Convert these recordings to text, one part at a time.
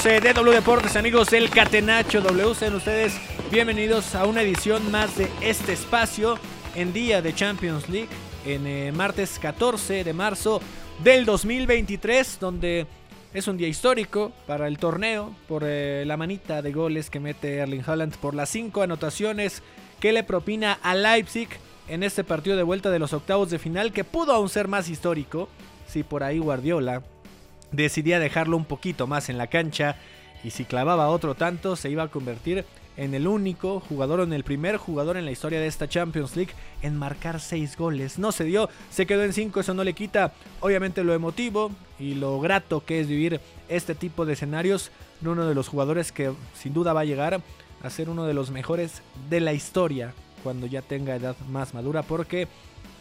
Amigos eh, de W Deportes, amigos del Catenacho W, sean ustedes bienvenidos a una edición más de este espacio en día de Champions League, en eh, martes 14 de marzo del 2023, donde es un día histórico para el torneo por eh, la manita de goles que mete Erling Haaland, por las cinco anotaciones que le propina a Leipzig en este partido de vuelta de los octavos de final, que pudo aún ser más histórico si por ahí Guardiola decidía dejarlo un poquito más en la cancha y si clavaba otro tanto se iba a convertir en el único jugador o en el primer jugador en la historia de esta Champions League en marcar seis goles. No se dio, se quedó en cinco, eso no le quita obviamente lo emotivo y lo grato que es vivir este tipo de escenarios de uno de los jugadores que sin duda va a llegar a ser uno de los mejores de la historia cuando ya tenga edad más madura porque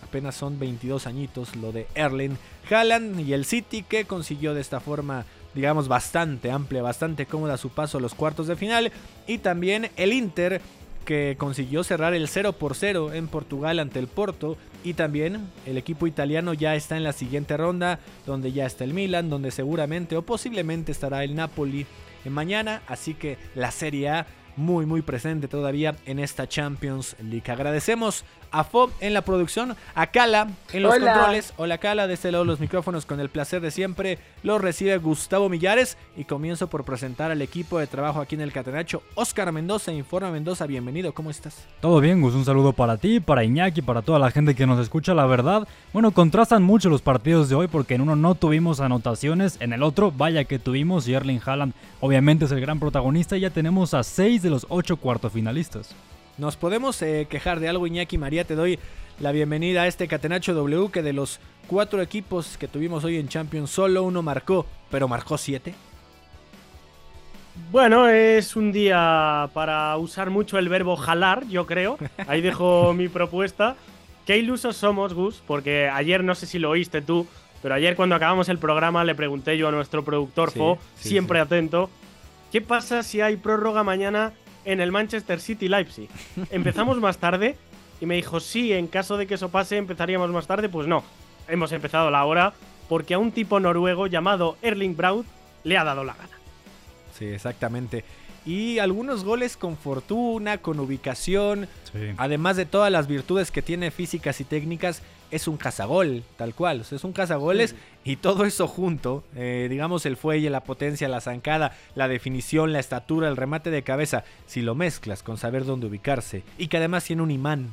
apenas son 22 añitos lo de Erling Haaland y el City que consiguió de esta forma digamos bastante amplia, bastante cómoda su paso a los cuartos de final. Y también el Inter que consiguió cerrar el 0 por 0 en Portugal ante el Porto. Y también el equipo italiano ya está en la siguiente ronda donde ya está el Milan, donde seguramente o posiblemente estará el Napoli mañana, así que la Serie A muy muy presente todavía en esta Champions League. Agradecemos a Fob en la producción, a Cala en los Hola. controles. Hola Cala, de este lado los micrófonos con el placer de siempre. Los recibe Gustavo Millares y comienzo por presentar al equipo de trabajo aquí en el Catenacho. Oscar Mendoza, Informa Mendoza, bienvenido, ¿cómo estás? Todo bien, Gus, un saludo para ti, para Iñaki, para toda la gente que nos escucha, la verdad. Bueno, contrastan mucho los partidos de hoy porque en uno no tuvimos anotaciones, en el otro, vaya que tuvimos, y Erling Haaland obviamente es el gran protagonista y ya tenemos a seis de los ocho cuartos finalistas. Nos podemos eh, quejar de algo, Iñaki María, te doy la bienvenida a este Catenacho W que de los cuatro equipos que tuvimos hoy en Champions solo uno marcó, pero marcó siete. Bueno, es un día para usar mucho el verbo jalar, yo creo. Ahí dejo mi propuesta. Qué ilusos somos, Gus, porque ayer no sé si lo oíste tú, pero ayer cuando acabamos el programa le pregunté yo a nuestro productor Sí, Fo, sí, siempre atento, ¿qué pasa si hay prórroga mañana en el Manchester City Leipzig? ¿Empezamos más tarde? Y me dijo, sí, en caso de que eso pase empezaríamos más tarde. Pues no, hemos empezado la hora porque a un tipo noruego llamado Erling Braut le ha dado la gana. Sí, exactamente. Y algunos goles con fortuna, con ubicación, Sí. además de todas las virtudes que tiene físicas y técnicas, es un cazagol, tal cual. O sea, es un cazagoles y todo eso junto, eh, digamos el fuelle, la potencia, la zancada, la definición, la estatura, el remate de cabeza, si lo mezclas con saber dónde ubicarse y que además tiene un imán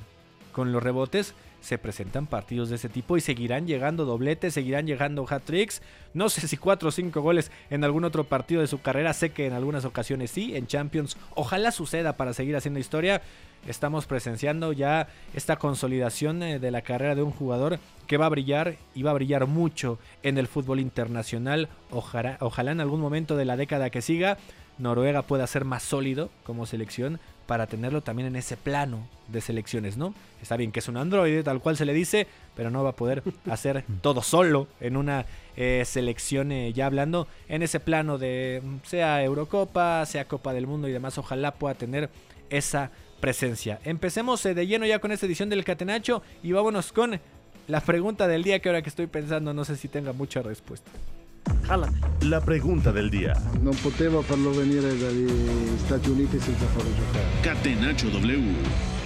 con los rebotes, se presentan partidos de ese tipo y seguirán llegando dobletes, seguirán llegando hat-tricks. No sé si cuatro o cinco goles en algún otro partido de su carrera, sé que en algunas ocasiones sí, en Champions. Ojalá suceda para seguir haciendo historia. Estamos presenciando ya esta consolidación eh, de la carrera de un jugador que va a brillar y va a brillar mucho en el fútbol internacional. Ojalá, ojalá en algún momento de la década que siga Noruega pueda ser más sólido como selección para tenerlo también en ese plano de selecciones, ¿no? Está bien que es un androide, tal cual se le dice, pero no va a poder hacer todo solo en una eh, selección, eh, ya hablando en ese plano de mm, sea Eurocopa, sea Copa del Mundo y demás, ojalá pueda tener esa presencia. Empecemos eh, de lleno ya con esta edición del Catenacho y vámonos con la pregunta del día que ahora que estoy pensando no sé si tenga mucha respuesta. La pregunta del día. Farlo venire dagli Stati Uniti senza farlo giocare. Catenacho W.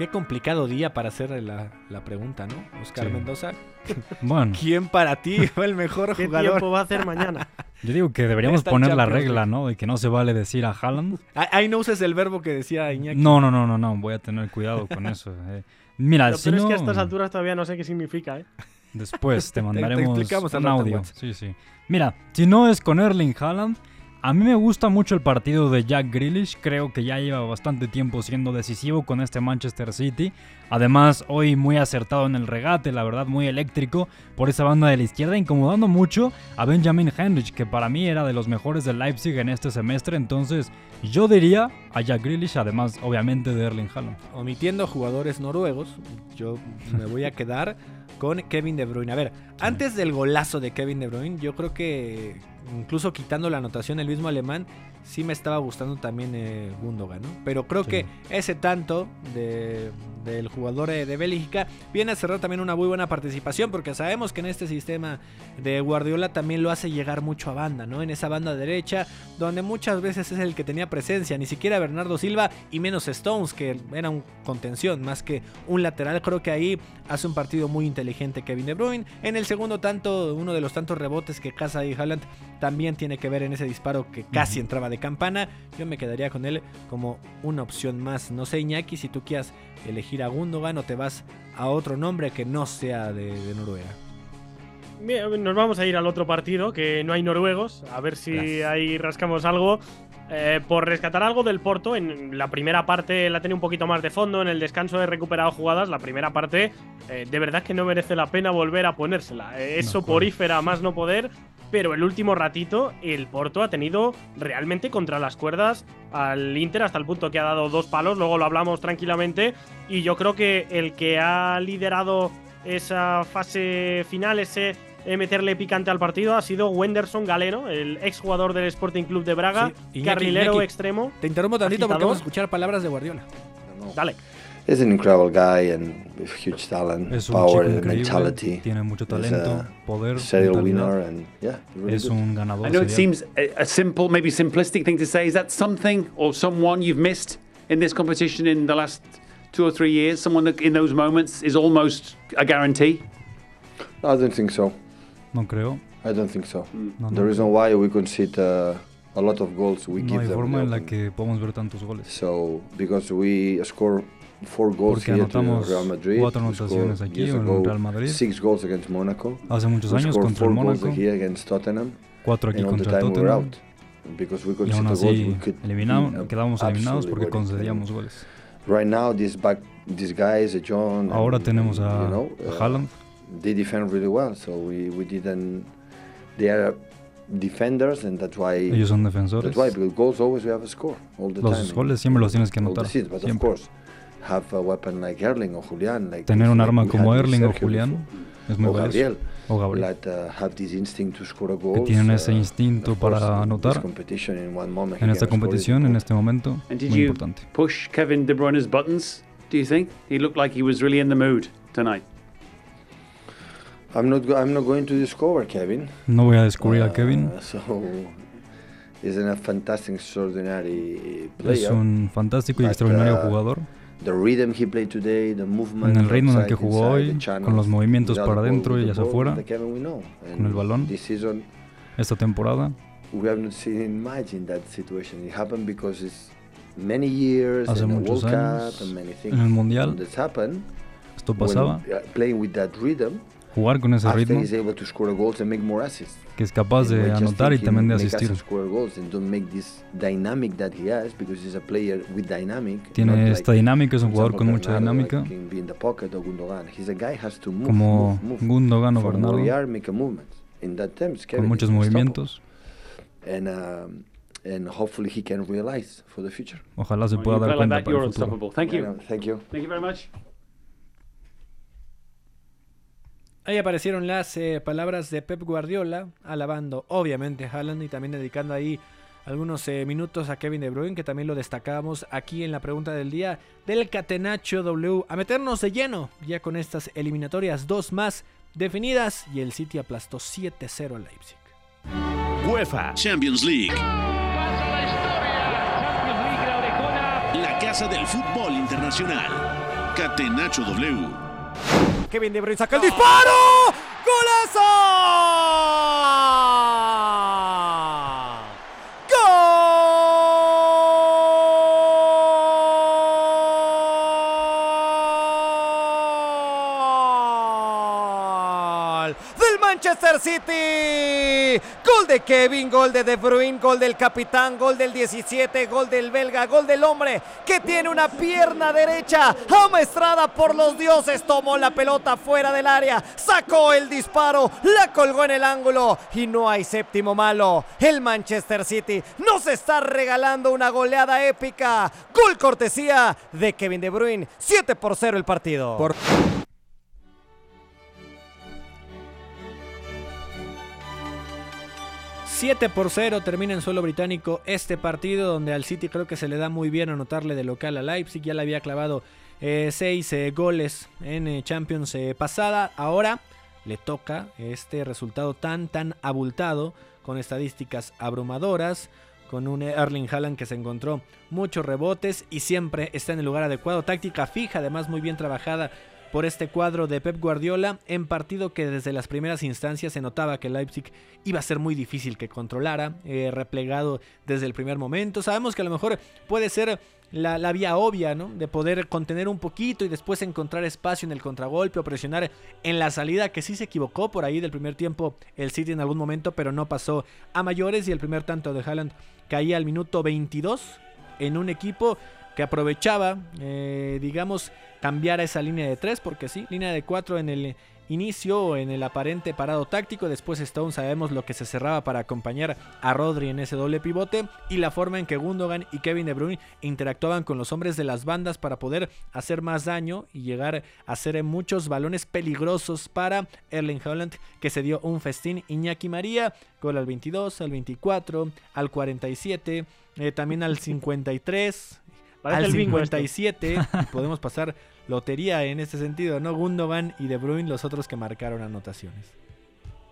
Qué complicado día para hacer la, la pregunta, ¿no? Oscar Sí. Mendoza. Bueno, ¿Quién para ti fue el mejor ¿Qué jugador? tiempo va a hacer mañana? yo digo que deberíamos Esta poner la regla. ¿no? De que no se vale decir a Haaland. Ah, Ahí no uses el verbo que decía Iñaki. No, no, no, no, no, voy a tener cuidado con eso. eh. Mira, Lo si peor es no, que a estas alturas todavía no sé qué significa, ¿eh? después te te mandaremos explicamos al un audio. Sí, sí. Mira, si no es con Erling Haaland, a mí me gusta mucho el partido de Jack Grealish. Creo que ya lleva bastante tiempo siendo decisivo con este Manchester City. Además, hoy muy acertado en el regate, la verdad, muy eléctrico por esa banda de la izquierda, incomodando mucho a Benjamin Henrich, que para mí era de los mejores del Leipzig en este semestre. Entonces, yo diría a Jack Grealish, además, obviamente, de Erling Haaland. Omitiendo jugadores noruegos, yo me voy a quedar con Kevin De Bruyne. A ver, antes del golazo de Kevin De Bruyne, yo creo que incluso quitando la anotación el mismo alemán, sí me estaba gustando también eh, Gundogan, ¿no? Pero creo Sí. que ese tanto de, del jugador eh, de Bélgica viene a cerrar también una muy buena participación, porque sabemos que en este sistema de Guardiola también lo hace llegar mucho a banda, ¿no? En esa banda derecha, donde muchas veces es el que tenía presencia, ni siquiera Bernardo Silva y menos Stones, que era un contención más que un lateral. Creo que ahí hace un partido muy inteligente Kevin De Bruyne. En el segundo tanto, uno de los tantos rebotes que caza ahí Haaland también tiene que ver en ese disparo que casi entraba de campana. Yo me quedaría con él como una opción más. No sé, Iñaki, si tú quieras elegir a Gundogan o te vas a otro nombre que no sea de, de Noruega. Bien, Nos vamos a ir al otro partido, que no hay noruegos. A ver si Gracias. ahí rascamos algo. Eh, por rescatar algo del Porto, en la primera parte la tenía un poquito más de fondo, en el descanso he recuperado jugadas. La primera parte, eh, de verdad que no merece la pena volver a ponérsela. Eh, es acuerdo. soporífera más no poder, pero el último ratito el Porto ha tenido realmente contra las cuerdas al Inter hasta el punto que ha dado dos palos. Luego lo hablamos tranquilamente. Y yo creo que el que ha liderado esa fase final, ese eh, meterle picante al partido, ha sido Wenderson Galeno, el exjugador del Sporting Club de Braga, Sí, Iñaki, carrilero Iñaki. extremo. Te interrumpo tantito porque Agitador. vamos a escuchar palabras de Guardiola. Dale. He's an incredible guy and with huge talent, Es un power, chico and mentality. tiene mucho He's talento, a poder, serial mentalidad. winner, and yeah, really es good. un ganador. I know it seems a, a simple, maybe simplistic thing to say. Is that something or someone you've missed in this competition in the last two or three years? Someone that in those moments is almost a guarantee? No, I don't think so. No creo. I don't think so. No, The reason why we concede uh, a lot of goals, we No give hay them. forma the en la open- que podamos ver tantos goles. So because we score four goals Porque anotamos cuatro anotaciones aquí en ago Real Madrid. Six goals against Monaco. Hace muchos años contra el Mónaco, cuatro aquí contra el Tottenham. Y aún así eliminamos, be quedamos eliminados porque concedíamos goles. Right now, this back, these guys, uh, John. Ahora tenemos a, a uh, Haaland. They defend really well, so we, we didn't. They are defenders, and that's why. Ellos son defensores. That's why because goals always we have a score all the Los time. goles siempre los tienes que anotar, seasons, but siempre. of course, have a weapon like Erling or Julian, like Tener un like arma como Erling o Julián es muy or valioso. Gabriel, O Gabriel. that uh, have this instinct to score a Que goal. tienen ese instinto para anotar competition in one moment, en esta competición, en este momento. And did Muy you importante. push Kevin De Bruyne's buttons? Do you think he looked like he was really in the mood tonight? I'm not. Go- I'm not going to discover Kevin. No voy a descubrir a Uh, Kevin. So, a fantastic, extraordinary player. Es un fantástico y But, extraordinario uh, jugador. En el ritmo en el que jugó hoy, con los movimientos para adentro y hacia afuera, con el balón. Esta temporada we have not seen much in that situation. It happened because it's many years Hace muchos años, en el Mundial. Esto pasaba. Jugar con ese ritmo he's able to score goals and make more assists. que es capaz de anotar y también de asistir. score goals and don't make this dynamic that he has because he's a player with dynamic. not Tiene esta dinámica, es un jugador con mucha dinámica. Como. Gundogan o Bernardo, con muchos movimientos. And um, and hopefully he can realize for the future. Ojalá se pueda dar cuenta para el futuro. Thank you. Thank you. Thank you very much. Ahí aparecieron las eh, palabras de Pep Guardiola, alabando obviamente a Haaland y también dedicando ahí algunos eh, minutos a Kevin De Bruyne, que también lo destacábamos aquí en la pregunta del día del Catenacho W. A meternos de lleno ya con estas eliminatorias, dos más definidas y el City aplastó 7-0 al Leipzig. UEFA Champions League. La casa del fútbol internacional. Catenacho W. Kevin De Bruyne saca el disparo. ¡Golazo! ¡Gol! Del Manchester City. Gol de Kevin, gol de De Bruyne, gol del capitán, gol del 17, gol del belga, gol del hombre que tiene una pierna derecha amaestrada por los dioses. Tomó la pelota fuera del área, sacó el disparo, la colgó en el ángulo y no hay séptimo malo. El Manchester City nos está regalando una goleada épica. Gol cortesía de Kevin De Bruyne. 7 por 0 el partido. Por 7 por 0 termina en suelo británico este partido donde al City creo que se le da muy bien anotarle de local a Leipzig. Ya le había clavado 6 goles en eh, Champions eh, pasada. Ahora le toca este resultado tan tan abultado con estadísticas abrumadoras. Con un Erling Haaland que se encontró muchos rebotes y siempre está en el lugar adecuado. Táctica fija, además muy bien trabajada por este cuadro de Pep Guardiola en partido que desde las primeras instancias se notaba que Leipzig iba a ser muy difícil que controlara, eh, replegado desde el primer momento. Sabemos que a lo mejor puede ser la, la, vía obvia, ¿no? De poder contener un poquito y después encontrar espacio en el contragolpe o presionar en la salida, que sí se equivocó por ahí del primer tiempo el City en algún momento, pero no pasó a mayores y el primer tanto de Haaland caía al minuto 22 en un equipo que aprovechaba, eh, digamos, cambiar a esa línea de 3, porque sí, línea de 4 en el inicio, en el aparente parado táctico, después Stone sabemos lo que se cerraba para acompañar a Rodri en ese doble pivote y la forma en que Gundogan y Kevin De Bruyne interactuaban con los hombres de las bandas para poder hacer más daño y llegar a hacer muchos balones peligrosos para Erling Haaland que se dio un festín. Iñaki María, gol al 22, al 24, al 47, eh, también al 53, Parece al el bingo 57 y podemos pasar lotería en este sentido, ¿no? Gundogan y De Bruyne los otros que marcaron anotaciones.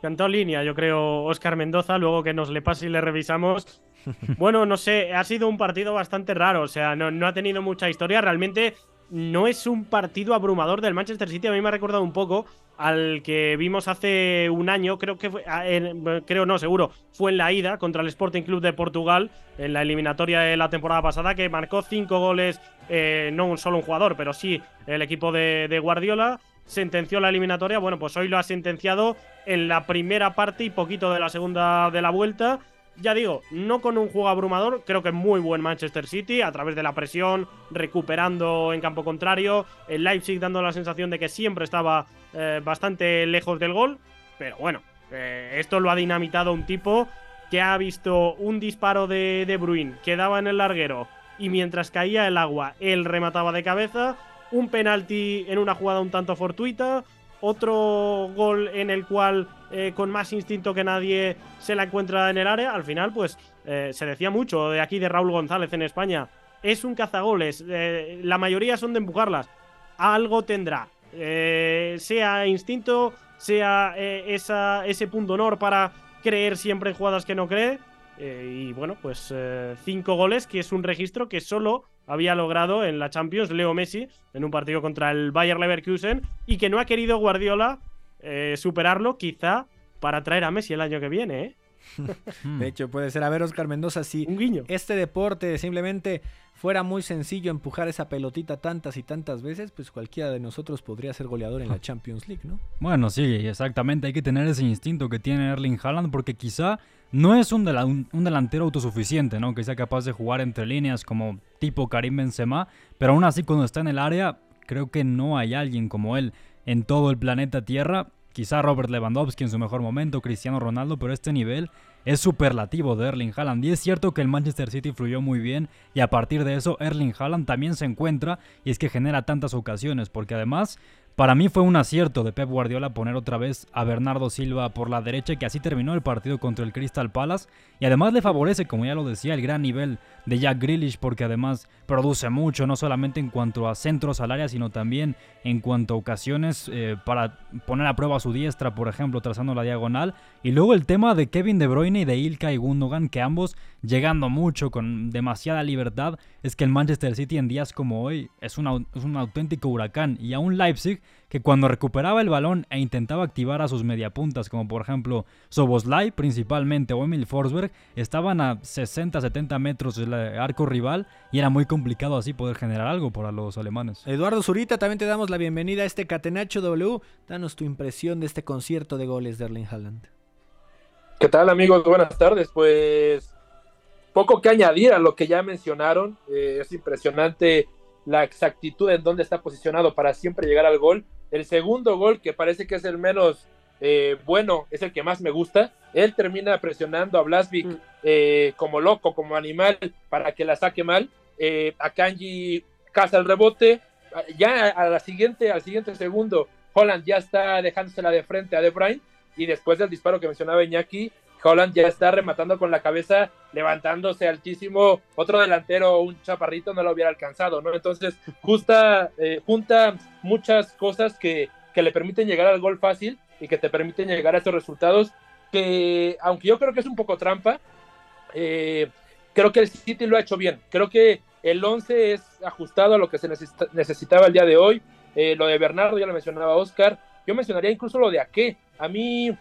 Cantó línea, yo creo, Oscar Mendoza, luego que nos le pase y le revisamos. Bueno, no sé, ha sido un partido bastante raro, o sea, no, no ha tenido mucha historia. Realmente no es un partido abrumador del Manchester City. A mí me ha recordado un poco al que vimos hace un año, creo que fue, en, creo no, seguro, fue en la ida contra el Sporting Club de Portugal, en la eliminatoria de la temporada pasada, que marcó cinco goles, eh, no un solo un jugador, pero sí el equipo de, de Guardiola. Sentenció la eliminatoria, bueno, pues hoy lo ha sentenciado en la primera parte y poquito de la segunda de la vuelta ya digo, no con un juego abrumador, creo que muy buen Manchester City, a través de la presión, recuperando en campo contrario, el Leipzig dando la sensación de que siempre estaba eh, bastante lejos del gol, pero bueno, eh, esto lo ha dinamitado un tipo que ha visto un disparo de De Bruyne que daba en el larguero y mientras caía el agua, él remataba de cabeza, un penalti en una jugada un tanto fortuita, otro gol en el cual eh, con más instinto que nadie se la encuentra en el área. Al final, pues eh, se decía mucho de aquí de Raúl González en España. Es un cazagoles, eh, la mayoría son de empujarlas. Algo tendrá. Sea instinto, sea esa, ese punto honor para creer siempre en jugadas que no cree. Y bueno, pues cinco goles, que es un registro que solo había logrado en la Champions Leo Messi en un partido contra el Bayer Leverkusen y que no ha querido Guardiola eh, superarlo, quizá para traer a Messi el año que viene, ¿eh? Hmm. De hecho, puede ser. A ver, Oscar Mendoza, si Un guiño. este deporte simplemente fuera muy sencillo empujar esa pelotita tantas y tantas veces, pues cualquiera de nosotros podría ser goleador en la Champions League, ¿no? Bueno, sí, exactamente. Hay que tener ese instinto que tiene Erling Haaland porque quizá no es un, dela- un- un delantero autosuficiente, ¿no? Que sea capaz de jugar entre líneas como tipo Karim Benzema, pero aún así cuando está en el área, creo que no hay alguien como él en todo el planeta Tierra. Quizá Robert Lewandowski en su mejor momento, Cristiano Ronaldo, pero este nivel es superlativo de Erling Haaland. Y es cierto que el Manchester City fluyó muy bien y a partir de eso Erling Haaland también se encuentra y es que genera tantas ocasiones porque además Para mí fue un acierto de Pep Guardiola poner otra vez a Bernardo Silva por la derecha, que así terminó el partido contra el Crystal Palace. Y además le favorece, como ya lo decía, el gran nivel de Jack Grealish, porque además produce mucho, no solamente en cuanto a centros al área, sino también en cuanto a ocasiones eh, para poner a prueba su diestra, por ejemplo, trazando la diagonal. Y luego el tema de Kevin De Bruyne y de Ilkay Gundogan, que ambos llegando mucho, con demasiada libertad, es que el Manchester City en días como hoy es, es un auténtico huracán. Y a un Leipzig que cuando recuperaba el balón e intentaba activar a sus mediapuntas, como por ejemplo Soboslai principalmente o Emil Forsberg, estaban a 60-70 metros del arco rival y era muy complicado así poder generar algo para los alemanes. Eduardo Zurita, también te damos la bienvenida a este Catenacho W. Danos tu impresión de este concierto de goles de Erling Haaland. ¿Qué tal amigos? Buenas tardes. Pues poco que añadir a lo que ya mencionaron. Eh, es impresionante la exactitud en dónde está posicionado para siempre llegar al gol. El segundo gol, que parece que es el menos eh, bueno, es el que más me gusta. Él termina presionando a Blasvik mm. eh, como loco, como animal, para que la saque mal. Eh, a Kanji caza el rebote. Ya a la siguiente, al siguiente segundo, Holland ya está dejándosela de frente a De Bruyne. Y después del disparo que mencionaba Iñaki, Holland ya está rematando con la cabeza, levantándose altísimo. Otro delantero, un chaparrito, no lo hubiera alcanzado, ¿no? Entonces, justa, eh, junta muchas cosas que, que le permiten llegar al gol fácil y que te permiten llegar a estos resultados que, aunque yo creo que es un poco trampa, eh, creo que el City lo ha hecho bien. Creo que el 11 es ajustado a lo que se necesitaba el día de hoy. Eh, lo de Bernardo ya lo mencionaba Oscar. Yo mencionaría incluso lo de Ake. A mí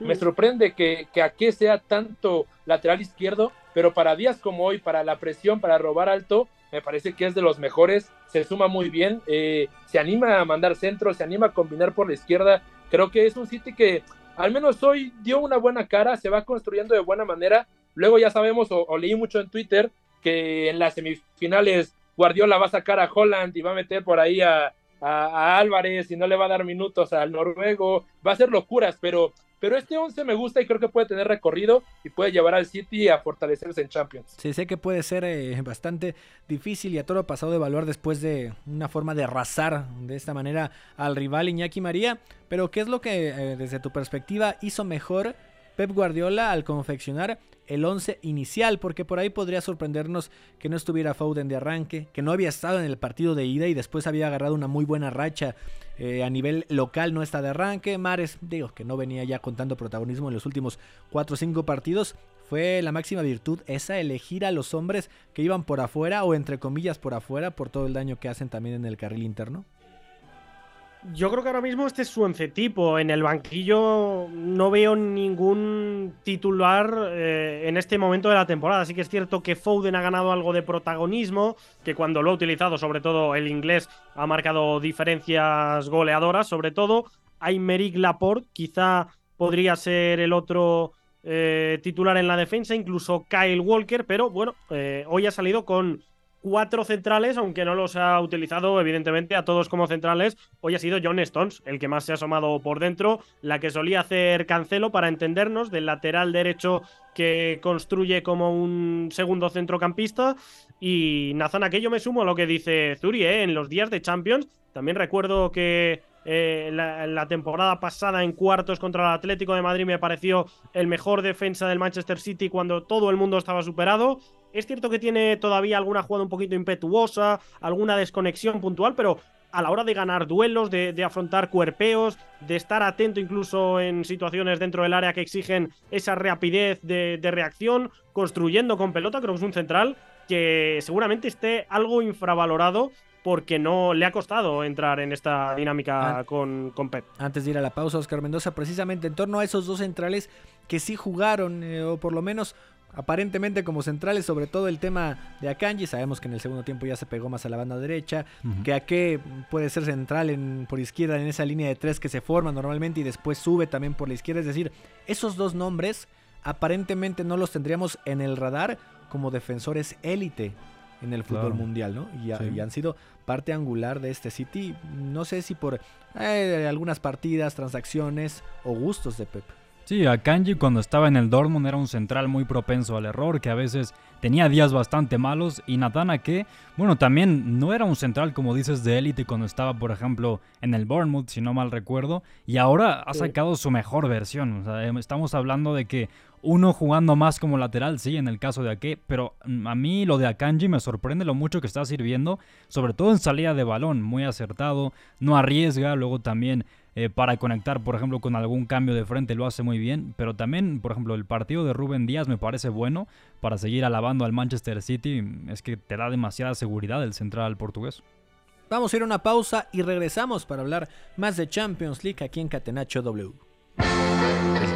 me sorprende que, que Ake sea tanto lateral izquierdo, pero para días como hoy, para la presión, para robar alto, me parece que es de los mejores, se suma muy bien, eh, se anima a mandar centro, se anima a combinar por la izquierda. Creo que es un City que al menos hoy dio una buena cara, se va construyendo de buena manera. Luego ya sabemos, o, leí mucho en Twitter, que en las semifinales Guardiola va a sacar a Holland y va a meter por ahí a, a Álvarez y no le va a dar minutos al noruego. Va a ser locuras, pero pero este 11 me gusta y creo que puede tener recorrido y puede llevar al City a fortalecerse en Champions. Sí, sé que puede ser eh, bastante difícil y a todo lo pasado de evaluar después de una forma de arrasar de esta manera al rival Iñaki María. Pero ¿qué es lo que eh, desde tu perspectiva hizo mejor Pep Guardiola al confeccionar el 11 inicial, porque por ahí podría sorprendernos que no estuviera Foden de arranque, que no había estado en el partido de ida y después había agarrado una muy buena racha eh, a nivel local, no está de arranque. Mares, digo, que no venía ya contando protagonismo en los últimos 4 o 5 partidos, fue la máxima virtud esa, elegir a los hombres que iban por afuera o entre comillas por afuera por todo el daño que hacen también en el carril interno. Yo creo que ahora mismo este es su once tipo. En el banquillo no veo ningún titular eh, en este momento de la temporada. Así que es cierto que Foden ha ganado algo de protagonismo, que cuando lo ha utilizado, sobre todo el inglés, ha marcado diferencias goleadoras. Sobre todo, Aymeric Laporte quizá podría ser el otro eh, titular en la defensa, incluso Kyle Walker, pero bueno, eh, hoy ha salido con cuatro centrales, aunque no los ha utilizado evidentemente a todos como centrales. Hoy ha sido John Stones el que más se ha asomado por dentro, la que solía hacer Cancelo para entendernos, del lateral derecho que construye como un segundo centrocampista. Y Nazan, aquello me sumo a lo que dice Zuri, ¿eh? en los días de Champions. También recuerdo que eh, la, la, temporada pasada en cuartos contra el Atlético de Madrid me pareció el mejor defensa del Manchester City cuando todo el mundo estaba superado. Es cierto que tiene todavía alguna jugada un poquito impetuosa, alguna desconexión puntual, pero a la hora de ganar duelos, de, afrontar cuerpeos, de estar atento incluso en situaciones dentro del área que exigen esa rapidez de, reacción, construyendo con pelota, creo que es un central que seguramente esté algo infravalorado porque no le ha costado entrar en esta dinámica con, con, Pep. Antes de ir a la pausa, Oscar Mendoza, precisamente en torno a esos dos centrales que sí jugaron, eh, o por lo menos aparentemente como centrales, sobre todo el tema de Akanji. Sabemos que en el segundo tiempo ya se pegó más a la banda derecha, que Ake puede ser central en, por izquierda en esa línea de tres que se forma normalmente y después sube también por la izquierda. Es decir, esos dos nombres aparentemente no los tendríamos en el radar como defensores élite en el fútbol mundial, ¿no? Y, han sido parte angular de este City. No sé si por eh, algunas partidas, transacciones o gustos de Pep. Sí, Akanji cuando estaba en el Dortmund era un central muy propenso al error, que a veces tenía días bastante malos. Y Nathan Ake, bueno, también no era un central, como dices, de élite cuando estaba, por ejemplo, en el Bournemouth, si no mal recuerdo. Y ahora ha sacado su mejor versión. O sea, em, estamos hablando de que uno jugando más como lateral, sí, en el caso de Ake, pero mm, a mí lo de Akanji me sorprende lo mucho que está sirviendo, sobre todo en salida de balón, muy acertado, no arriesga, luego también eh, para conectar, por ejemplo, con algún cambio de frente lo hace muy bien, pero también, por ejemplo, el partido de Rubén Díaz me parece bueno para seguir alabando al Manchester City, es que te da demasiada seguridad el central portugués. Vamos a ir a una pausa y regresamos para hablar más de Champions League aquí en Catenacho W.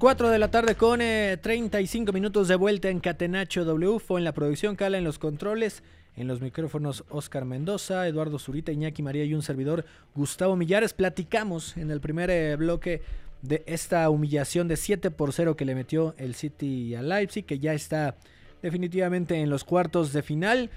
4 de la tarde con 35 minutos de vuelta en Catenacho W. En la producción, Cala en los controles. En los micrófonos Oscar Mendoza, Eduardo Zurita, Iñaki María y un servidor Gustavo Millares. Platicamos en el primer eh, bloque de esta humillación de 7 por 0 que le metió el City a Leipzig, que ya está definitivamente en los cuartos de final.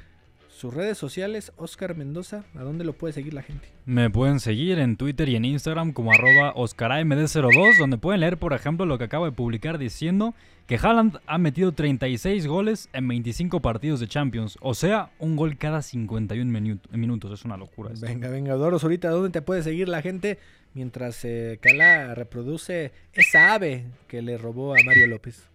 Sus redes sociales, Oscar Mendoza, ¿a dónde lo puede seguir la gente? Me pueden seguir en Twitter y en Instagram como arroba OscarAMD02, donde pueden leer, por ejemplo, lo que acabo de publicar diciendo que Haaland ha metido 36 goles en 25 partidos de Champions. O sea, un gol cada 51 minutos. Es una locura. Esto. Venga, venga, Doros, ahorita, ¿dónde te puede seguir la gente mientras eh, Cala reproduce esa ave que le robó a Mario López?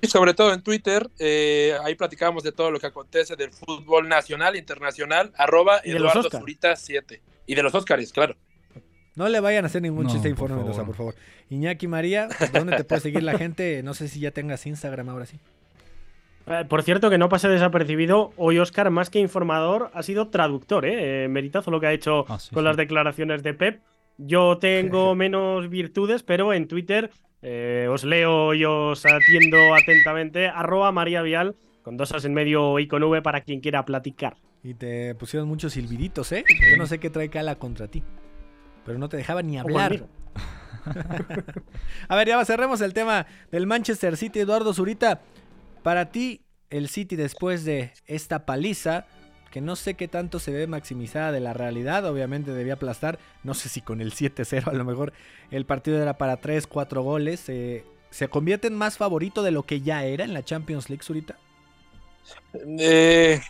Y sobre todo en Twitter, eh, ahí platicamos de todo lo que acontece del fútbol nacional, internacional, arroba Eduardo Zurita 7. Y de los Óscares, claro. No le vayan a hacer ningún chiste informe, por favor. Iñaki María, ¿dónde te puede seguir la gente? No sé si ya tengas Instagram ahora sí. Eh, por cierto, que no pase desapercibido, hoy Oscar, más que informador, ha sido traductor, ¿eh? eh meritazo lo que ha hecho ah, con las declaraciones de Pep. Yo tengo menos virtudes, pero en Twitter eh, os leo y os atiendo atentamente. Arroba María Vial, con dos as en medio y con V para quien quiera platicar. Y te pusieron muchos silbiditos, ¿eh? Yo no sé qué trae Cala contra ti. Pero no te dejaba ni hablar. A ver, ya cerremos el tema del Manchester City. Eduardo Zurita, para ti, el City después de esta paliza que no sé qué tanto se ve maximizada de la realidad, obviamente debía aplastar, no sé si con el 7-0 a lo mejor el partido era para 3, 4 goles, eh, ¿se convierte en más favorito de lo que ya era en la Champions League, Zurita? Eh,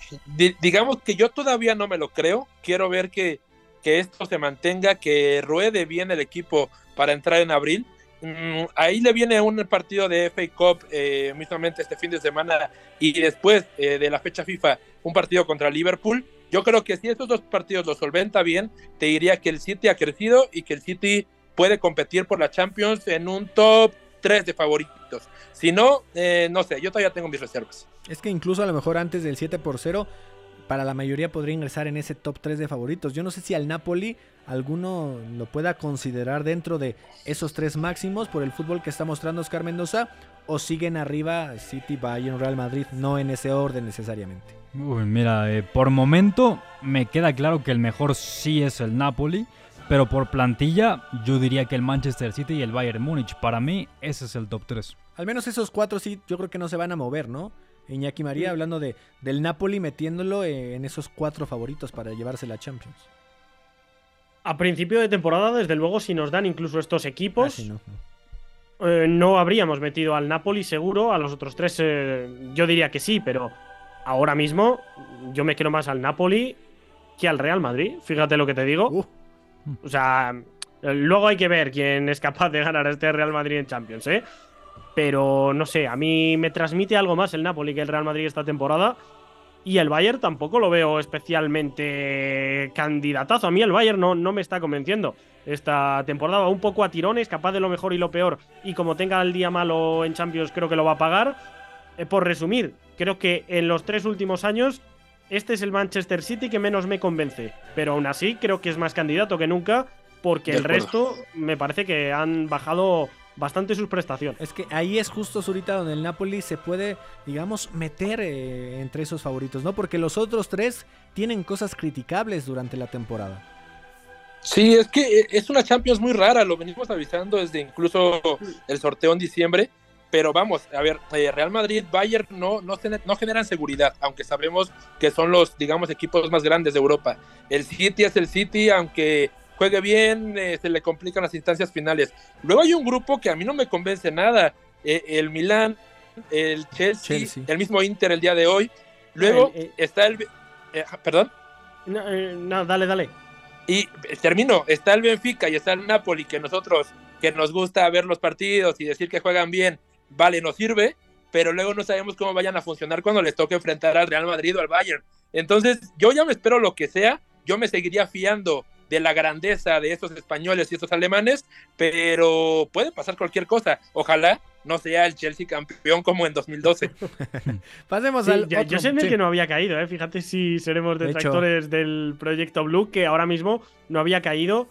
digamos que yo todavía no me lo creo, quiero ver que, que esto se mantenga, que ruede bien el equipo para entrar en abril, Mm, ahí le viene un partido de FA Cup eh, mismamente este fin de semana y después eh, de la fecha FIFA un partido contra Liverpool. Yo creo que si estos dos partidos los solventa bien, te diría que el City ha crecido y que el City puede competir por la Champions en un top 3 de favoritos. Si no, eh, no sé, yo todavía tengo mis reservas. Es que incluso a lo mejor antes del 7 por 0 para la mayoría podría ingresar en ese top 3 de favoritos. Yo no sé si al Napoli alguno lo pueda considerar dentro de esos tres máximos por el fútbol que está mostrando Oscar Mendoza o siguen arriba City, Bayern, Real Madrid, no en ese orden necesariamente. Uy, mira, eh, por momento me queda claro que el mejor sí es el Napoli, pero por plantilla yo diría que el Manchester City y el Bayern Múnich. Para mí ese es el top 3. Al menos esos cuatro sí, yo creo que no se van a mover, ¿no? Iñaki María hablando de, del Napoli metiéndolo en esos cuatro favoritos para llevarse la Champions. A principio de temporada, desde luego, si nos dan incluso estos equipos, ah, eh, no. habríamos metido al Napoli seguro, a los otros tres eh, yo diría que sí, pero ahora mismo yo me quiero más al Napoli que al Real Madrid, fíjate lo que te digo. Uh. O sea, luego hay que ver quién es capaz de ganar a este Real Madrid en Champions, ¿eh? Pero no sé, a mí me transmite algo más el Napoli que el Real Madrid esta temporada. Y el Bayern tampoco lo veo especialmente candidatazo. A mí el Bayern no, no me está convenciendo. Esta temporada va un poco a tirones, capaz de lo mejor y lo peor. Y como tenga el día malo en Champions, creo que lo va a pagar. Eh, por resumir, creo que en los tres últimos años, este es el Manchester City que menos me convence. Pero aún así, creo que es más candidato que nunca, porque el resto me parece que han bajado bastante sus prestaciones. Es que ahí es justo ahorita donde el Napoli se puede, digamos, meter eh, entre esos favoritos, ¿no? Porque los otros tres tienen cosas criticables durante la temporada. Sí, es que eh, es una Champions muy rara, lo venimos avisando desde incluso el sorteo en diciembre, pero vamos, a ver, eh, Real Madrid, Bayern no, no, no generan seguridad, aunque sabemos que son los, digamos, equipos más grandes de Europa. El City es el City, aunque juegue bien, eh, se le complican las instancias finales. Luego hay un grupo que a mí no me convence nada, el Milan, el Chelsea, el mismo Inter el día de hoy. Luego está el... ¿Perdón? no, dale, dale. Y termino, está el Benfica y está el Napoli, que nosotros, que nos gusta ver los partidos y decir que juegan bien, vale, nos sirve, pero luego no sabemos cómo vayan a funcionar cuando les toque enfrentar al Real Madrid o al Bayern. Entonces, yo ya me espero lo que sea, yo me seguiría fiando de la grandeza de estos españoles y estos alemanes, pero puede pasar cualquier cosa. Ojalá no sea el Chelsea campeón como en 2012. Pasemos al. Yo sé que no había caído, ¿eh? fíjate si seremos detractores del proyecto Blue, que ahora mismo no había caído.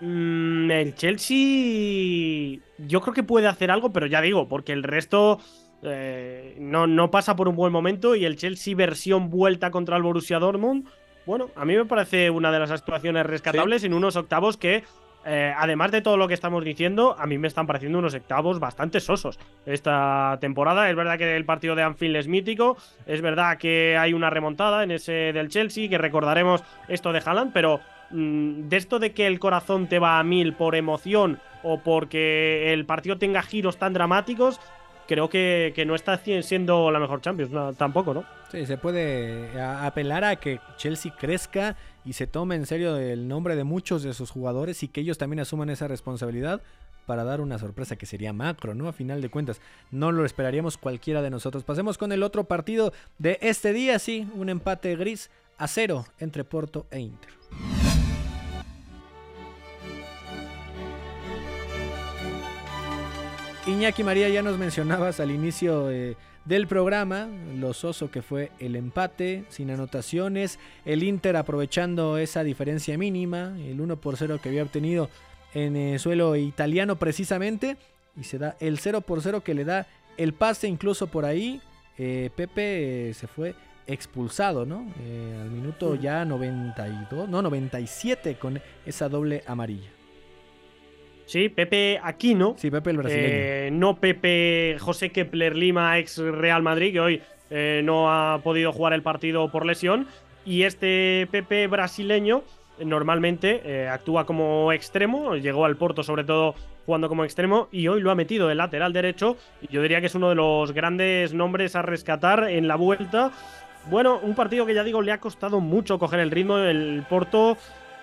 Mm, el Chelsea. Yo creo que puede hacer algo, pero ya digo, porque el resto. Eh, no, no pasa por un buen momento y el Chelsea versión vuelta contra el Borussia Dortmund bueno, a mí me parece una de las actuaciones rescatables en unos octavos que, eh, además de todo lo que estamos diciendo, a mí me están pareciendo unos octavos bastante sosos esta temporada. Es verdad que el partido de Anfield es mítico, es verdad que hay una remontada en ese del Chelsea, que recordaremos esto de Haaland, pero mm, de esto de que el corazón te va a mil por emoción o porque el partido tenga giros tan dramáticos, creo que, no está siendo la mejor Champions, tampoco, ¿no? Sí, se puede apelar a que Chelsea crezca y se tome en serio el nombre de muchos de sus jugadores y que ellos también asuman esa responsabilidad para dar una sorpresa que sería macro, ¿no? A final de cuentas, no lo esperaríamos cualquiera de nosotros. Pasemos con el otro partido de este día, sí, un empate gris a cero entre Porto e Inter. Iñaki María, ya nos mencionabas al inicio eh, del programa lo soso que fue el empate, sin anotaciones, el Inter aprovechando esa diferencia mínima, el 1 por 0 que había obtenido en el eh, suelo italiano precisamente, y se da el 0 por 0 que le da el pase incluso por ahí. Eh, Pepe se fue expulsado, ¿no? al minuto ya 92, no, 97 con esa doble amarilla. Sí, Pepe Aquino. Sí, Pepe el brasileño. Eh, no Pepe José Kepler Lima, ex Real Madrid, que hoy eh, no ha podido jugar el partido por lesión. Y este Pepe brasileño normalmente eh, actúa como extremo, llegó al Porto sobre todo jugando como extremo y hoy lo ha metido de lateral derecho y yo diría que es uno de los grandes nombres a rescatar en la vuelta. Bueno, un partido que ya digo le ha costado mucho coger el ritmo, el Porto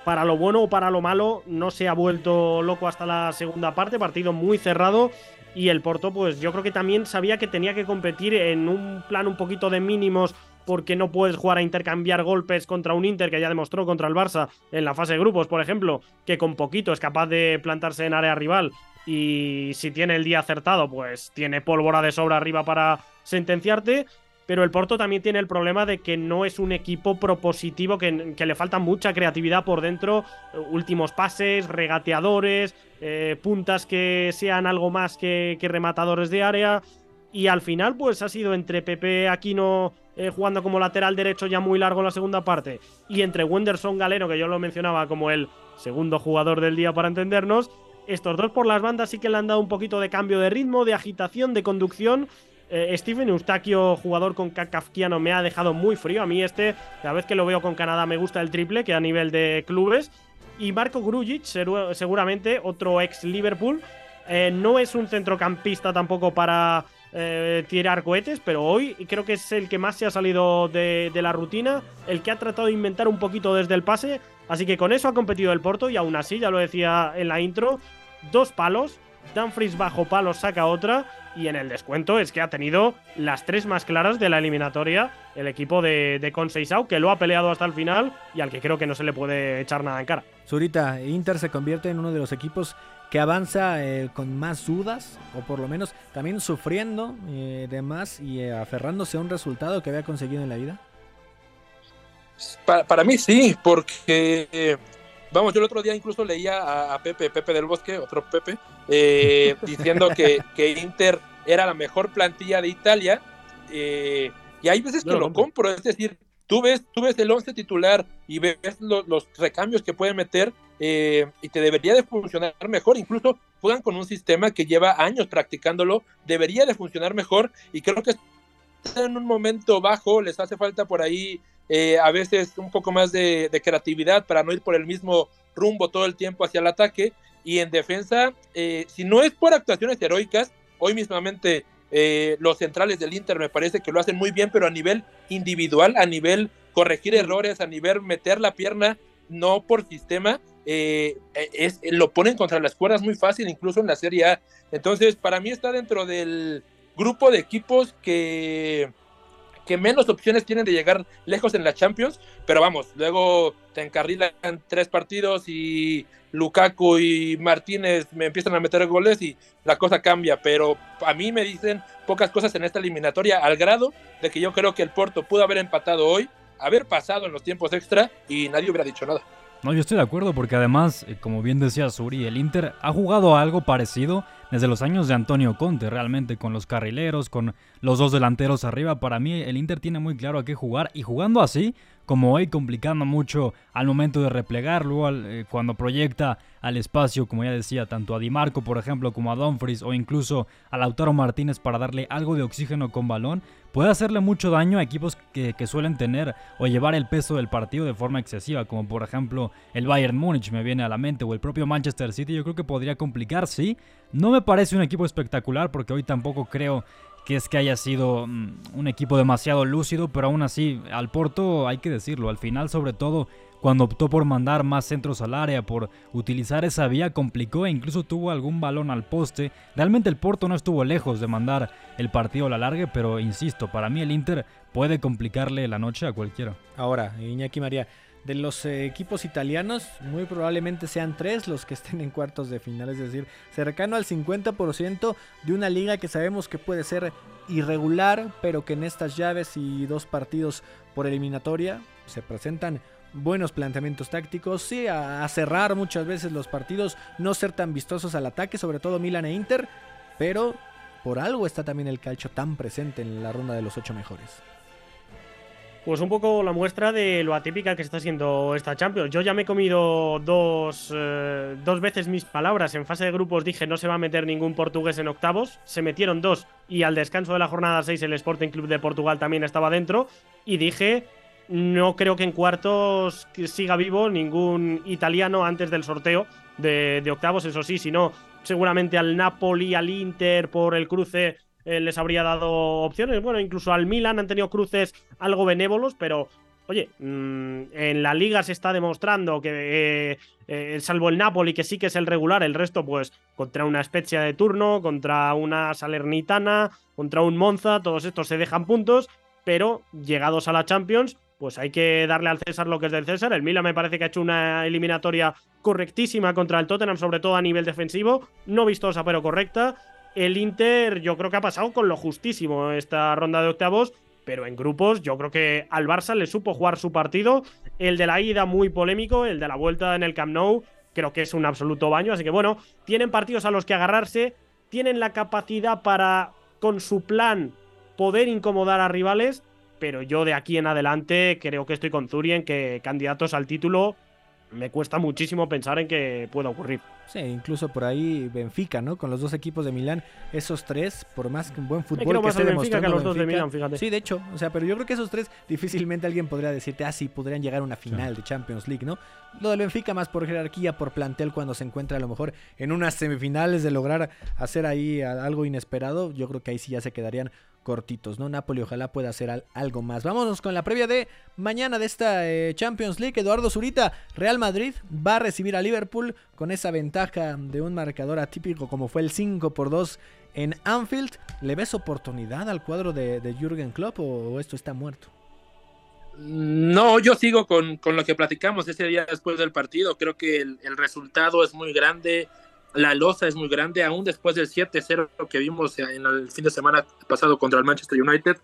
para lo bueno o para lo malo, no se ha vuelto loco hasta la segunda parte, partido muy cerrado. Y el Porto, pues yo creo que también sabía que tenía que competir en un plan un poquito de mínimos, porque no puedes jugar a intercambiar golpes contra un Inter que ya demostró contra el Barça en la fase de grupos, por ejemplo, que con poquito es capaz de plantarse en área rival. Y si tiene el día acertado, pues tiene pólvora de sobra arriba para sentenciarte. Pero el Porto también tiene el problema de que no es un equipo propositivo, que, le falta mucha creatividad por dentro, últimos pases, regateadores, eh, puntas que sean algo más que, rematadores de área. Y al final, pues ha sido entre Pepe Aquino eh, jugando como lateral derecho ya muy largo en la segunda parte, y entre Wenderson Galeno, que yo lo mencionaba como el segundo jugador del día para entendernos. Estos dos por las bandas sí que le han dado un poquito de cambio de ritmo, de agitación, de conducción eh, Steven Eustaquio, jugador con Kafkiano, me ha dejado muy frío. A mí este, cada vez que lo veo con Canadá me gusta el triple, que a nivel de clubes. Y Marco Grujic, seguramente otro ex Liverpool. Eh, no es un centrocampista tampoco para eh, tirar cohetes, pero hoy creo que es el que más se ha salido de, de, la rutina, el que ha tratado de inventar un poquito desde el pase. Así que con eso ha competido el Porto y aún así, ya lo decía en la intro, dos palos. Dumfries bajo palos saca otra y en el descuento es que ha tenido las tres más claras de la eliminatoria el equipo de, de Conceizao, que lo ha peleado hasta el final y al que creo que no se le puede echar nada en cara. Zurita, Inter se convierte en uno de los equipos que avanza eh, con más dudas, o por lo menos también sufriendo eh, de más y eh, aferrándose a un resultado que había conseguido en la vida. Para, para mí sí, porque Vamos, yo el otro día incluso leía a, Pepe, Pepe del Bosque, otro Pepe, eh, diciendo que, que, Inter era la mejor plantilla de Italia. Eh, y hay veces que lo compro, es decir, tú ves, tú ves el 11 titular y ves los recambios que puede meter eh, y te debería de funcionar mejor. Incluso juegan con un sistema que lleva años practicándolo, debería de funcionar mejor y creo que están en un momento bajo, les hace falta por ahí eh, a veces un poco más de, creatividad para no ir por el mismo rumbo todo el tiempo hacia el ataque. Y en defensa, eh, si no es por actuaciones heroicas, hoy mismamente eh, los centrales del Inter me parece que lo hacen muy bien, pero a nivel individual, a nivel corregir errores, a nivel meter la pierna, no por sistema, es, lo ponen contra las cuerdas muy fácil, incluso en la Serie A. Entonces, para mí está dentro del grupo de equipos que que menos opciones tienen de llegar lejos en la Champions, pero vamos, luego te encarrilan tres partidos y Lukaku y Martínez me empiezan a meter goles y la cosa cambia, pero a mí me dicen pocas cosas en esta eliminatoria al grado de que yo creo que el Porto pudo haber empatado hoy, haber pasado en los tiempos extra y nadie hubiera dicho nada. No, yo estoy de acuerdo porque además, eh, como bien decía Suri, el Inter ha jugado algo parecido desde los años de Antonio Conte, realmente, con los carrileros, con los dos delanteros arriba. Para mí, el Inter tiene muy claro a qué jugar y jugando así, como hoy, complicando mucho al momento de replegar, luego eh, cuando proyecta al espacio, como ya decía, tanto a Di Marco, por ejemplo, como a Dumfries o incluso a Lautaro Martínez para darle algo de oxígeno con balón, puede hacerle mucho daño a equipos que, suelen tener o llevar el peso del partido de forma excesiva, como por ejemplo el Bayern Múnich me viene a la mente, o el propio Manchester City, yo creo que podría complicar, sí. No me parece un equipo espectacular, porque hoy tampoco creo que es que haya sido mm, un equipo demasiado lúcido, pero aún así, al Porto hay que decirlo, al final sobre todo cuando optó por mandar más centros al área, por utilizar esa vía, complicó e incluso tuvo algún balón al poste. Realmente el Porto no estuvo lejos de mandar el partido a la larga, pero insisto, para mí el Inter puede complicarle la noche a cualquiera. Ahora, Iñaki María, de los eh, equipos italianos, muy probablemente sean tres los que estén en cuartos de final, es decir, cercano al 50% de una liga que sabemos que puede ser irregular, pero que en estas llaves y dos partidos por eliminatoria se presentan buenos planteamientos tácticos, sí, a, cerrar muchas veces los partidos, no ser tan vistosos al ataque, sobre todo Milan e Inter, pero por algo está también el calcio tan presente en la ronda de los ocho mejores. Pues un poco la muestra de lo atípica que está siendo esta Champions. Yo ya me he comido dos, eh, dos veces mis palabras. En fase de grupos dije no se va a meter ningún portugués en octavos. Se metieron dos y al descanso de la jornada 6 el Sporting Club de Portugal también estaba dentro. Y dije no creo que en cuartos siga vivo ningún italiano antes del sorteo de, octavos, eso sí, sino seguramente al Napoli, al Inter por el cruce eh, les habría dado opciones. Bueno, incluso al Milan han tenido cruces algo benévolos, pero oye, mm, en la liga se está demostrando que, eh, eh, salvo el Napoli, que sí que es el regular, el resto, pues, contra una Spezia de turno, contra una Salernitana, contra un Monza, todos estos se dejan puntos, pero llegados a la Champions, pues hay que darle al César lo que es del César. El Milan me parece que ha hecho una eliminatoria correctísima contra el Tottenham, sobre todo a nivel defensivo, no vistosa pero correcta. El Inter yo creo que ha pasado con lo justísimo esta ronda de octavos, pero en grupos yo creo que al Barça le supo jugar su partido. El de la ida muy polémico, el de la vuelta en el Camp Nou creo que es un absoluto baño, así que bueno, tienen partidos a los que agarrarse, tienen la capacidad para con su plan poder incomodar a rivales pero yo de aquí en adelante creo que estoy con Zuri en que candidatos al título me cuesta muchísimo pensar en que pueda ocurrir. Sí, incluso por ahí Benfica, ¿no? Con los dos equipos de Milán, esos tres, por más que un buen fútbol que esté demostrando los dos de Milán, fíjate. Sí, de hecho, o sea, pero yo creo que esos tres difícilmente alguien podría decirte, ah, sí, podrían llegar a una final de Champions League, ¿no? Lo del Benfica más por jerarquía, por plantel cuando se encuentra a lo mejor en unas semifinales de lograr hacer ahí algo inesperado, yo creo que ahí sí ya se quedarían cortitos, ¿no? Napoli ojalá pueda hacer algo más. Vámonos con la previa de mañana de esta eh, Champions League. Eduardo Zurita, Real Madrid va a recibir a Liverpool con esa ventaja de un marcador atípico como fue el 5 por 2 en Anfield. ¿Le ves oportunidad al cuadro de, de Jürgen Klopp o, esto está muerto? No, yo sigo con, lo que platicamos ese día después del partido. Creo que el resultado es muy grande la losa es muy grande, aún después del 7-0 que vimos en el fin de semana pasado contra el Manchester United,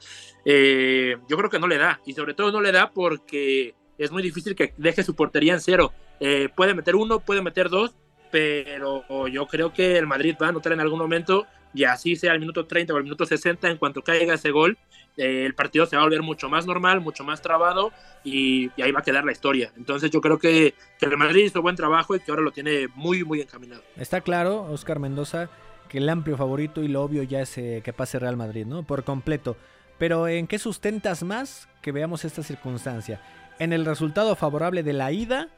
eh, yo creo que no le da, y sobre todo no le da porque es muy difícil que deje su portería en cero. Eh, puede meter uno, puede meter dos, pero yo creo que el Madrid va a anotar en algún momento y así sea el minuto 30 o el minuto 60, en cuanto caiga ese gol, eh, el partido se va a volver mucho más normal, mucho más trabado y, ahí va a quedar la historia. Entonces yo creo que, que, el Madrid hizo buen trabajo y que ahora lo tiene muy, muy encaminado. Está claro, Oscar Mendoza, que el amplio favorito y lo obvio ya es eh, que pase Real Madrid, ¿no? Por completo. Pero ¿en qué sustentas más que veamos esta circunstancia? ¿En el resultado favorable de la ida?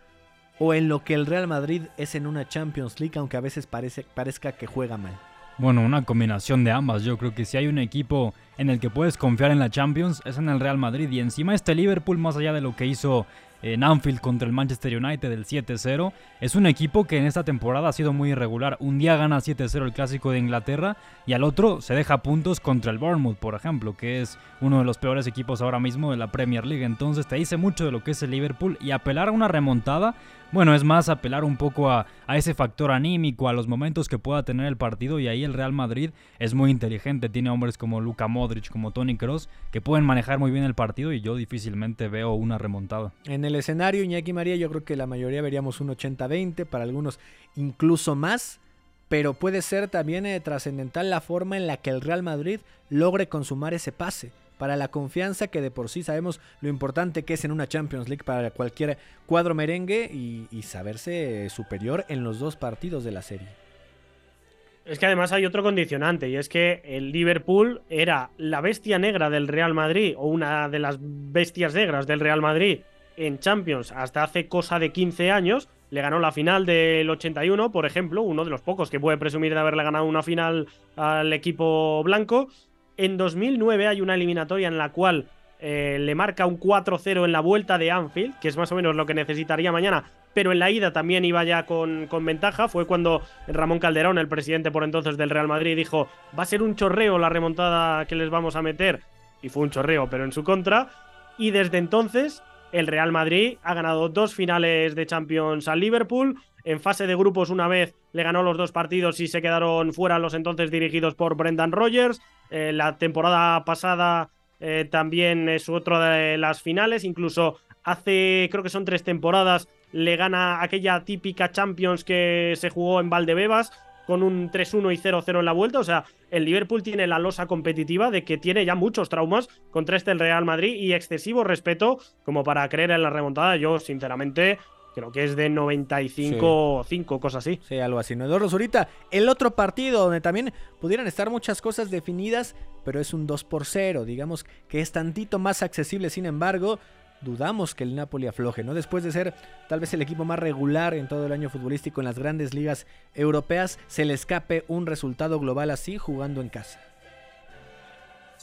¿O en lo que el Real Madrid es en una Champions League, aunque a veces parece, parezca que juega mal? Bueno, una combinación de ambas. Yo creo que si hay un equipo en el que puedes confiar en la Champions es en el Real Madrid. Y encima este Liverpool, más allá de lo que hizo en Anfield contra el Manchester United del 7-0. Es un equipo que en esta temporada ha sido muy irregular. Un día gana 7-0 el clásico de Inglaterra y al otro se deja puntos contra el Bournemouth, por ejemplo, que es uno de los peores equipos ahora mismo de la Premier League. Entonces te dice mucho de lo que es el Liverpool y apelar a una remontada bueno, es más apelar un poco a, ese factor anímico, a los momentos que pueda tener el partido y ahí el Real Madrid es muy inteligente, tiene hombres como Luka Modric, como Tony Kroos, que pueden manejar muy bien el partido y yo difícilmente veo una remontada. En el escenario Iñaki María yo creo que la mayoría veríamos un 80-20, para algunos incluso más, pero puede ser también eh, trascendental la forma en la que el Real Madrid logre consumar ese pase para la confianza que de por sí sabemos lo importante que es en una Champions League para cualquier cuadro merengue y, saberse superior en los dos partidos de la serie. Es que además hay otro condicionante y es que el Liverpool era la bestia negra del Real Madrid o una de las bestias negras del Real Madrid en Champions hasta hace cosa de 15 años. Le ganó la final del 81, por ejemplo, uno de los pocos que puede presumir de haberle ganado una final al equipo blanco. En 2009 hay una eliminatoria en la cual eh, le marca un 4-0 en la vuelta de Anfield, que es más o menos lo que necesitaría mañana, pero en la ida también iba ya con, con, ventaja. Fue cuando Ramón Calderón, el presidente por entonces del Real Madrid, dijo, va a ser un chorreo la remontada que les vamos a meter. Y fue un chorreo, pero en su contra. Y desde entonces, el Real Madrid ha ganado dos finales de Champions al Liverpool. En fase de grupos una vez le ganó los dos partidos y se quedaron fuera los entonces dirigidos por Brendan Rodgers. Eh, la temporada pasada eh, también es otra de las finales. Incluso hace, creo que son tres temporadas, le gana aquella típica Champions que se jugó en Valdebebas con un 3-1 y 0-0 en la vuelta. O sea, el Liverpool tiene la losa competitiva de que tiene ya muchos traumas contra este el Real Madrid y excesivo respeto como para creer en la remontada. Yo, sinceramente, creo que es de 95 5, cosas así. Sí, algo así. ¿no? ahorita, el otro partido donde también pudieran estar muchas cosas definidas, pero es un 2 por 0, digamos que es tantito más accesible, sin embargo, dudamos que el Napoli afloje, ¿no? Después de ser tal vez el equipo más regular en todo el año futbolístico en las grandes ligas europeas, se le escape un resultado global así jugando en casa.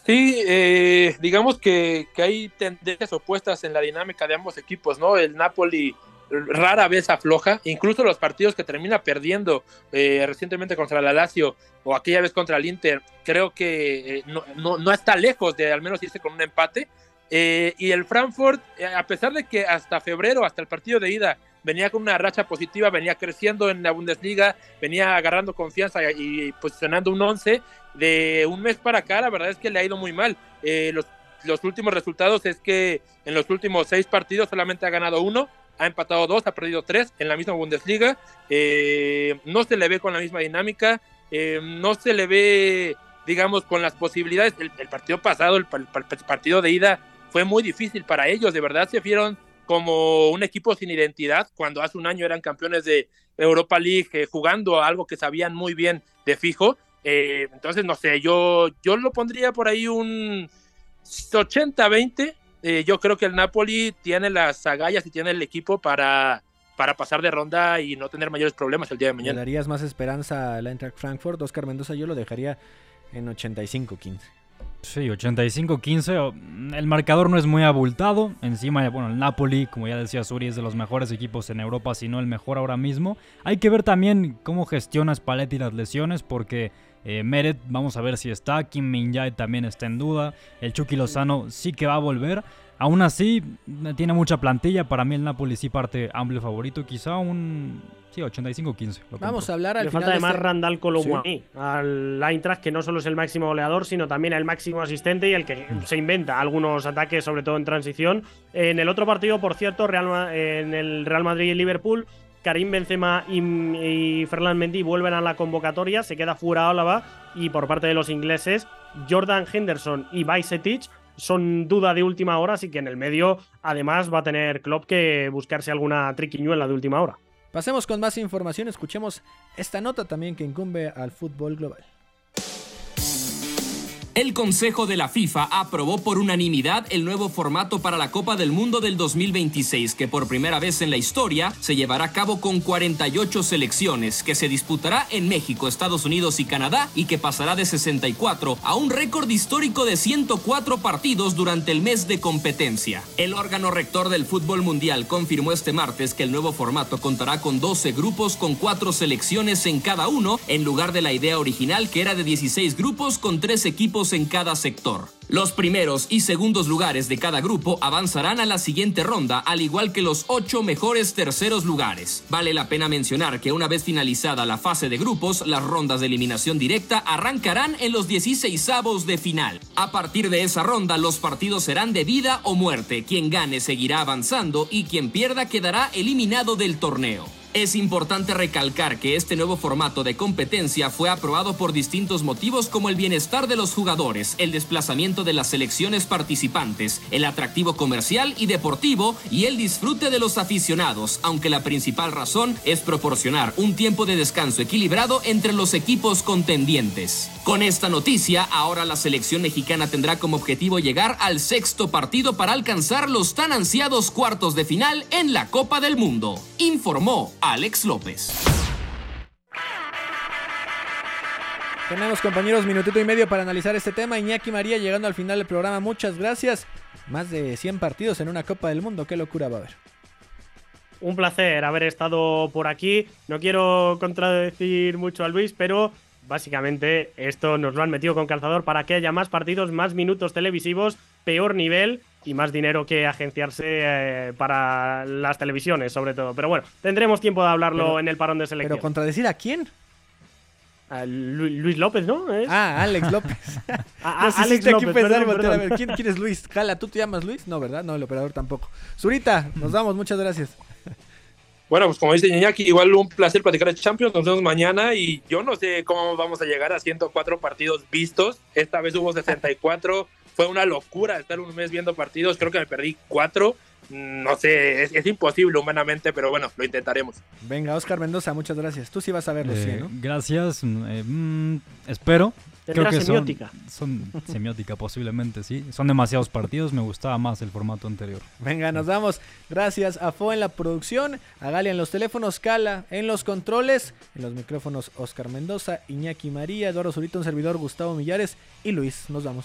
Sí, eh, digamos que, que, hay tendencias opuestas en la dinámica de ambos equipos, ¿no? El Napoli rara vez afloja, incluso los partidos que termina perdiendo eh, recientemente contra la Lazio o aquella vez contra el Inter, creo que eh, no, está lejos de al menos irse con un empate. Eh, y el Frankfurt, a pesar de que hasta febrero, hasta el partido de ida, venía con una racha positiva, venía creciendo en la Bundesliga, venía agarrando confianza y, posicionando un 11, de un mes para acá, la verdad es que le ha ido muy mal. los, los últimos resultados es que en los últimos seis partidos solamente ha ganado uno, ha empatado dos, ha perdido tres en la misma Bundesliga. Eh, no se le ve con la misma dinámica, eh, no se le ve, digamos, con las posibilidades. El, partido pasado, el, partido de ida, fue muy difícil para ellos. De verdad se vieron como un equipo sin identidad cuando hace un año eran campeones de Europa League, eh, jugando a algo que sabían muy bien de fijo. entonces, no sé, yo, yo lo pondría por ahí un 80-20 eh, yo creo que el Napoli tiene las agallas y tiene el equipo para, para pasar de ronda y no tener mayores problemas el día de mañana. ¿Le darías más esperanza al Eintracht Frankfurt? Oscar Mendoza yo lo dejaría en 85-15. Sí, 85-15. El marcador no es muy abultado. Encima, bueno, el Napoli, como ya decía Suri, es de los mejores equipos en Europa, si no el mejor ahora mismo. Hay que ver también cómo gestiona Spalletti las lesiones, porque eh, Meret, vamos a ver si está. Kim Min también está en duda. El Chucky Lozano sí que va a volver. Aún así, tiene mucha plantilla. Para mí el Napoli sí parte amplio favorito. Quizá un sí, 85-15. Vamos a hablar al Le final falta de además este- Randall Colomwani al Eintracht, que no solo es el máximo goleador, sino también el máximo asistente y el que se inventa algunos ataques, sobre todo en transición. En el otro partido, por cierto, Real Ma- en el Real Madrid y Liverpool, Karim Benzema y, y Ferland Mendy vuelven a la convocatoria, se queda fuera Álava y por parte de los ingleses, Jordan Henderson y Bajcetic son duda de última hora, así que en el medio además va a tener Klopp que buscarse alguna triquiñuela de última hora. Pasemos con más información, escuchemos esta nota también que incumbe al fútbol global. El Consejo de la FIFA aprobó por unanimidad el nuevo formato para la Copa del Mundo del 2026, que por primera vez en la historia se llevará a cabo con 48 selecciones, que se disputará en México, Estados Unidos y Canadá, y que pasará de 64 a un récord histórico de 104 partidos durante el mes de competencia. El órgano rector del fútbol mundial confirmó este martes que el nuevo formato contará con 12 grupos con 4 selecciones en cada uno, en lugar de la idea original que era de 16 grupos con 3 equipos en cada sector. Los primeros y segundos lugares de cada grupo avanzarán a la siguiente ronda, al igual que los ocho mejores terceros lugares. Vale la pena mencionar que una vez finalizada la fase de grupos, las rondas de eliminación directa arrancarán en los 16 avos de final. A partir de esa ronda, los partidos serán de vida o muerte. Quien gane seguirá avanzando y quien pierda quedará eliminado del torneo. Es importante recalcar que este nuevo formato de competencia fue aprobado por distintos motivos como el bienestar de los jugadores, el desplazamiento de las selecciones participantes, el atractivo comercial y deportivo y el disfrute de los aficionados, aunque la principal razón es proporcionar un tiempo de descanso equilibrado entre los equipos contendientes. Con esta noticia, ahora la selección mexicana tendrá como objetivo llegar al sexto partido para alcanzar los tan ansiados cuartos de final en la Copa del Mundo, informó Alex López. Tenemos compañeros minutito y medio para analizar este tema. Iñaki María llegando al final del programa, muchas gracias. Más de 100 partidos en una Copa del Mundo, qué locura va a haber. Un placer haber estado por aquí. No quiero contradecir mucho a Luis, pero básicamente esto nos lo han metido con calzador para que haya más partidos, más minutos televisivos, peor nivel y más dinero que agenciarse eh, para las televisiones, sobre todo. Pero bueno, tendremos tiempo de hablarlo Pero- en el parón de selección. Pero contradecir a quién? A Lu- Luis López, ¿no? ¿Es? Ah, Alex López. Ah, ah, Alex aquí López, pensar perdón, voltear a ver, ¿quién, quién es Luis? Jala, ¿tú te llamas Luis? No, ¿verdad? No, el operador tampoco. Zurita, nos vamos, muchas gracias. Bueno, pues como dice Iñaki, igual un placer platicar de Champions. Nos vemos mañana y yo no sé cómo vamos a llegar a 104 partidos vistos. Esta vez hubo 64. Fue una locura estar un mes viendo partidos. Creo que me perdí cuatro. No sé, es, es imposible humanamente, pero bueno, lo intentaremos. Venga, Oscar Mendoza, muchas gracias. Tú sí vas a verlo, sí, Eh, ¿no? Gracias, mm, eh, mm, espero. Creo que son- semiótica. Son, semiótica posiblemente, sí. Son demasiados partidos, me gustaba más el formato anterior. Venga, nos vamos. Gracias a Fo en la producción, a Galia en los teléfonos, Cala en los controles, en los micrófonos Oscar Mendoza, Iñaki María, Eduardo Zurita, un servidor Gustavo Millares y Luis. Nos vamos.